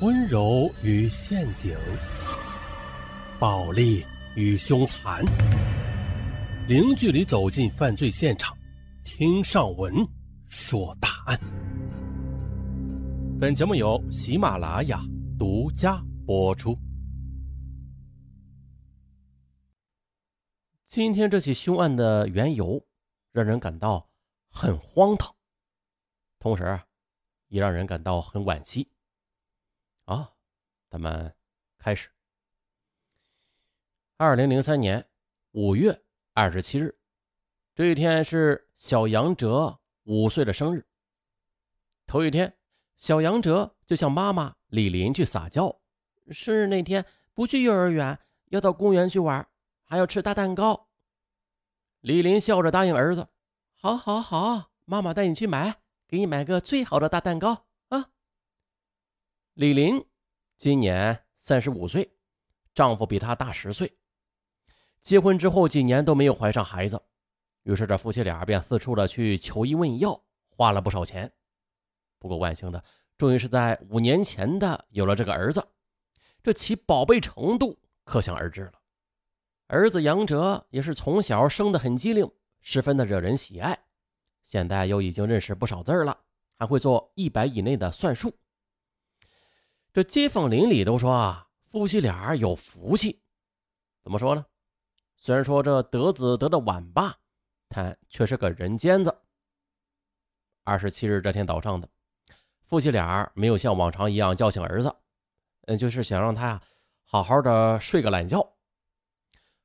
温柔与陷阱，暴力与凶残，零距离走进犯罪现场，听上文说大案。本节目由喜马拉雅独家播出。今天这起凶案的缘由，让人感到很荒唐，同时也让人感到很惋惜。啊，咱们开始。二零零三年五月二十七日，这一天是小杨哲五岁的生日。头一天，小杨哲就向妈妈李林去撒娇，生日那天不去幼儿园，要到公园去玩，还要吃大蛋糕。李林笑着答应儿子：“好，好，好，妈妈带你去买，给你买个最好的大蛋糕。”李林今年三十五岁，丈夫比她大十岁。结婚之后几年都没有怀上孩子，于是这夫妻俩便四处的去求医问药，花了不少钱。不过万幸的，终于是在五年前的有了这个儿子，这其宝贝程度可想而知了。儿子杨哲也是从小生得很机灵，十分的惹人喜爱。现在又已经认识不少字了，还会做一百以内的算术。这街坊邻里都说啊，夫妻俩有福气。怎么说呢？虽然说这得子得的晚吧，但却是个人尖子。二十七日这天早上的，夫妻俩没有像往常一样叫醒儿子，嗯，就是想让他呀好好的睡个懒觉。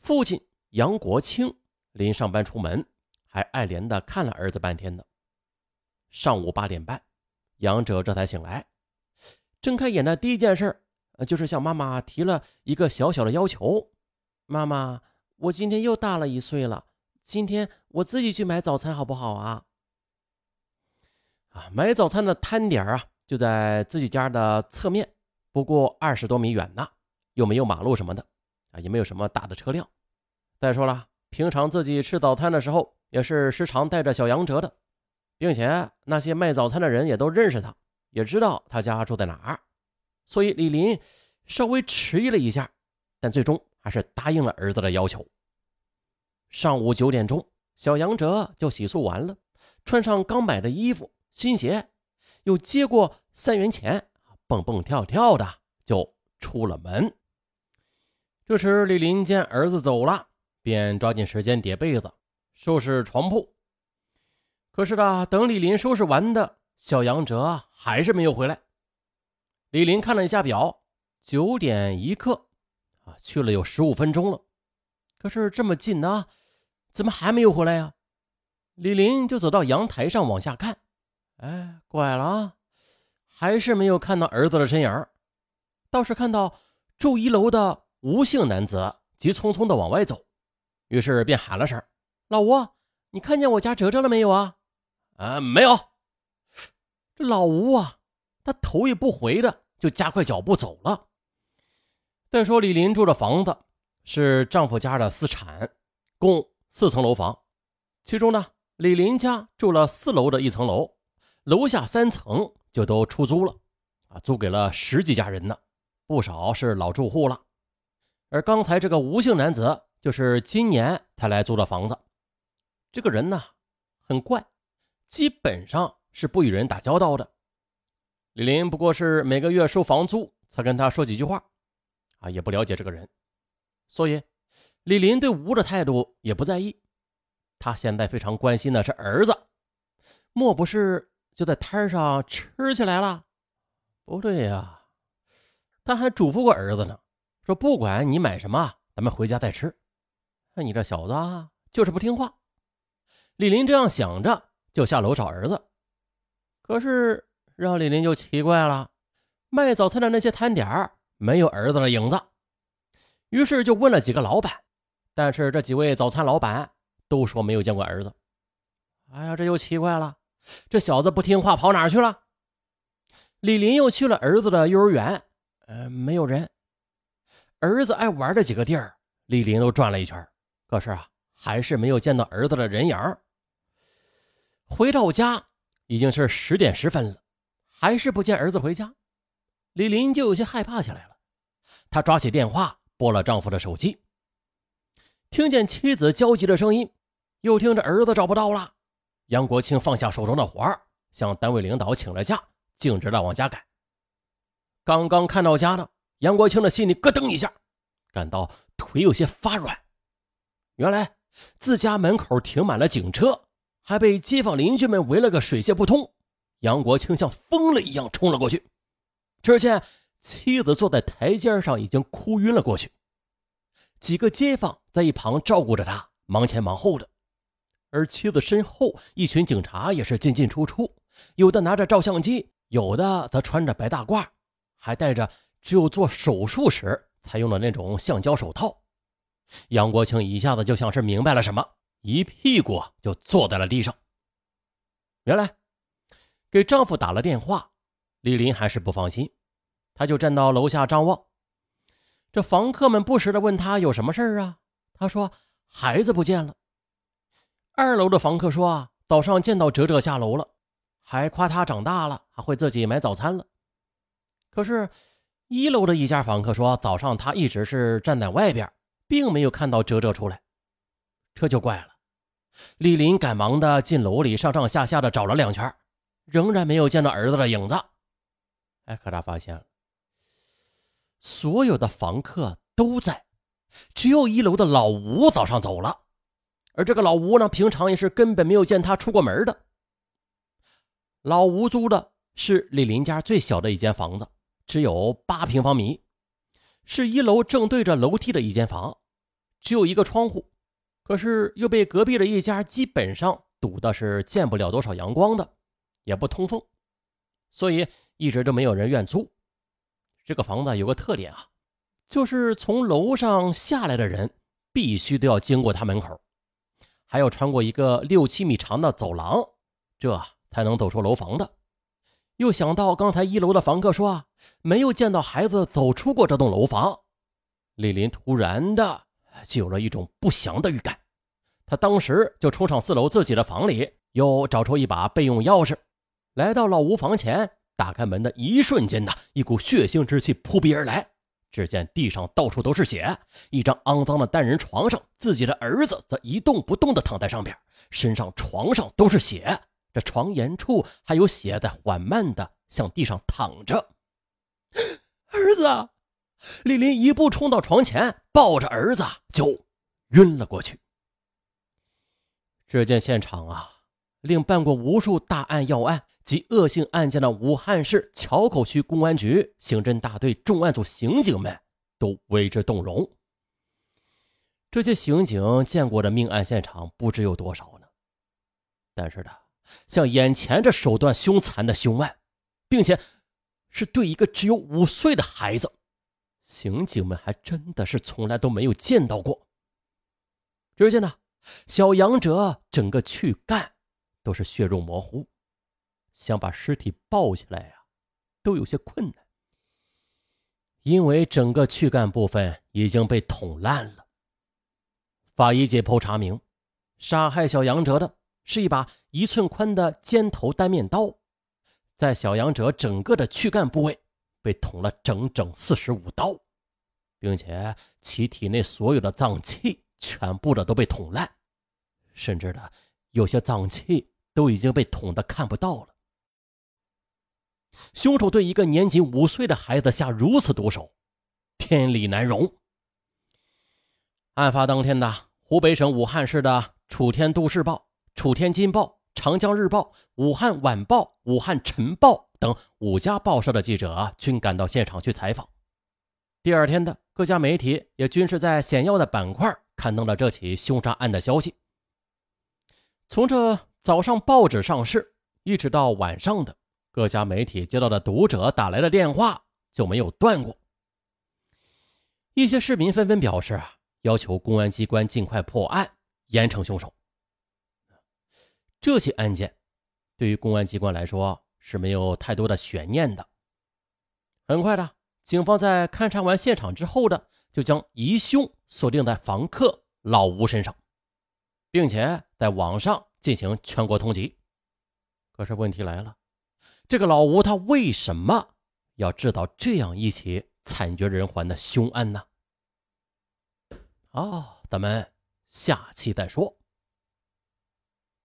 父亲杨国清临上班出门，还爱怜的看了儿子半天呢。上午八点半，杨哲这才醒来。睁开眼的第一件事，呃，就是向妈妈提了一个小小的要求：“妈妈，我今天又大了一岁了，今天我自己去买早餐好不好啊？”啊，买早餐的摊点啊，就在自己家的侧面，不过二十多米远呢，又没有马路什么的，啊，也没有什么大的车辆。再说了，平常自己吃早餐的时候，也是时常带着小杨哲的，并且那些卖早餐的人也都认识他。也知道他家住在哪儿，所以李林稍微迟疑了一下，但最终还是答应了儿子的要求。上午九点钟，小杨哲就洗漱完了，穿上刚买的衣服、新鞋，又接过三元钱，蹦蹦跳跳的就出了门。这时，李林见儿子走了，便抓紧时间叠被子、收拾床铺。可是呢，等李林收拾完的。小杨哲还是没有回来。李林看了一下表，九点一刻，啊，去了有十五分钟了。可是这么近呢，怎么还没有回来呀？李林就走到阳台上往下看，哎，怪了啊，还是没有看到儿子的身影。倒是看到住一楼的吴姓男子急匆匆的往外走，于是便喊了声：“老吴，你看见我家哲哲了没有啊？”“啊，没有。”老吴啊，他头也不回的就加快脚步走了。再说李林住的房子是丈夫家的私产，共四层楼房，其中呢，李林家住了四楼的一层楼，楼下三层就都出租了，啊，租给了十几家人呢，不少是老住户了。而刚才这个吴姓男子就是今年才来租的房子，这个人呢很怪，基本上。是不与人打交道的，李林不过是每个月收房租才跟他说几句话，啊，也不了解这个人，所以李林对吴的态度也不在意。他现在非常关心的是儿子，莫不是就在摊上吃起来了？不对呀，他还嘱咐过儿子呢，说不管你买什么，咱们回家再吃。那你这小子啊就是不听话。李林这样想着，就下楼找儿子。可是让李林就奇怪了，卖早餐的那些摊点没有儿子的影子。于是就问了几个老板，但是这几位早餐老板都说没有见过儿子。哎呀，这又奇怪了，这小子不听话跑哪去了？李林又去了儿子的幼儿园，呃，没有人。儿子爱玩的几个地儿，李林都转了一圈，可是啊，还是没有见到儿子的人影。回到家。已经是十点十分了，还是不见儿子回家。李林就有些害怕起来了。她抓起电话拨了丈夫的手机，听见妻子焦急的声音，又听着儿子找不到了，杨国庆放下手中的活儿，向单位领导请了假，径直的往家赶。刚刚看到家呢，杨国庆的心里咯噔一下，感到腿有些发软。原来自家门口停满了警车，还被街坊邻居们围了个水泄不通。杨国庆像疯了一样冲了过去，只见妻子坐在台阶上，已经哭晕了过去。几个街坊在一旁照顾着他，忙前忙后的。而妻子身后，一群警察也是进进出出，有的拿着照相机，有的则穿着白大褂，还戴着只有做手术时才用的那种橡胶手套。杨国庆一下子就像是明白了什么，一屁股就坐在了地上。原来。给丈夫打了电话，李林还是不放心，她就站到楼下张望。这房客们不时的问她有什么事儿啊？她说孩子不见了。二楼的房客说啊，早上见到哲哲下楼了，还夸他长大了，还会自己买早餐了。可是，一楼的一家房客说，早上他一直是站在外边，并没有看到哲哲出来。这就怪了。李林赶忙的进楼里上上下下的找了两圈。仍然没有见到儿子的影子，哎，可他发现了，所有的房客都在，只有一楼的老吴早上走了，而这个老吴呢，平常也是根本没有见他出过门的。老吴租的是李林家最小的一间房子，只有八平方米，是一楼正对着楼梯的一间房，只有一个窗户，可是又被隔壁的一家基本上堵的是见不了多少阳光的。也不通风，所以一直都没有人愿租。这个房子有个特点啊，就是从楼上下来的人必须都要经过他门口，还要穿过一个六七米长的走廊，这才能走出楼房的。又想到刚才一楼的房客说啊，没有见到孩子走出过这栋楼房，李林突然的就有了一种不祥的预感。他当时就冲上四楼自己的房里，又找出一把备用钥匙。来到老吴房前，打开门的一瞬间呐，一股血腥之气扑鼻而来。只见地上到处都是血，一张肮脏的单人床上，自己的儿子则一动不动地躺在上边，身上、床上都是血，这床沿处还有血在缓慢地向地上淌着。儿子，李林一步冲到床前，抱着儿子就晕了过去。只见现场啊。令办过无数大案要案及恶性案件的武汉市桥口区公安局刑侦大队重案组刑警们都为之动容。这些刑警见过的命案现场不知有多少呢？但是呢，像眼前这手段凶残的凶案，并且是对一个只有五岁的孩子，刑警们还真的是从来都没有见到过。只见呢，小杨哲整个躯干。都是血肉模糊，想把尸体抱起来呀，都有些困难，因为整个躯干部分已经被捅烂了。法医解剖查明，杀害小杨哲的是一把一寸宽的尖头单面刀，在小杨哲整个的躯干部位被捅了整整四十五刀，并且其体内所有的脏器全部的都被捅烂，甚至的。有些脏器都已经被捅得看不到了。凶手对一个年仅五岁的孩子下如此毒手，天理难容。案发当天的湖北省武汉市的《楚天都市报》《楚天金报》《长江日报》《武汉晚报》《武汉晨报》等五家报社的记者均赶到现场去采访。第二天的各家媒体也均是在显要的板块刊登了这起凶杀案的消息。从这早上报纸上市，一直到晚上的各家媒体接到的读者打来的电话就没有断过。一些市民纷纷表示啊，要求公安机关尽快破案，严惩凶手。这起案件对于公安机关来说是没有太多的悬念的。很快的，警方在勘察完现场之后的，就将疑凶锁定在房客老吴身上。并且在网上进行全国通缉，可是问题来了，这个老吴他为什么要制造这样一起惨绝人寰的凶案呢？哦，咱们下期再说。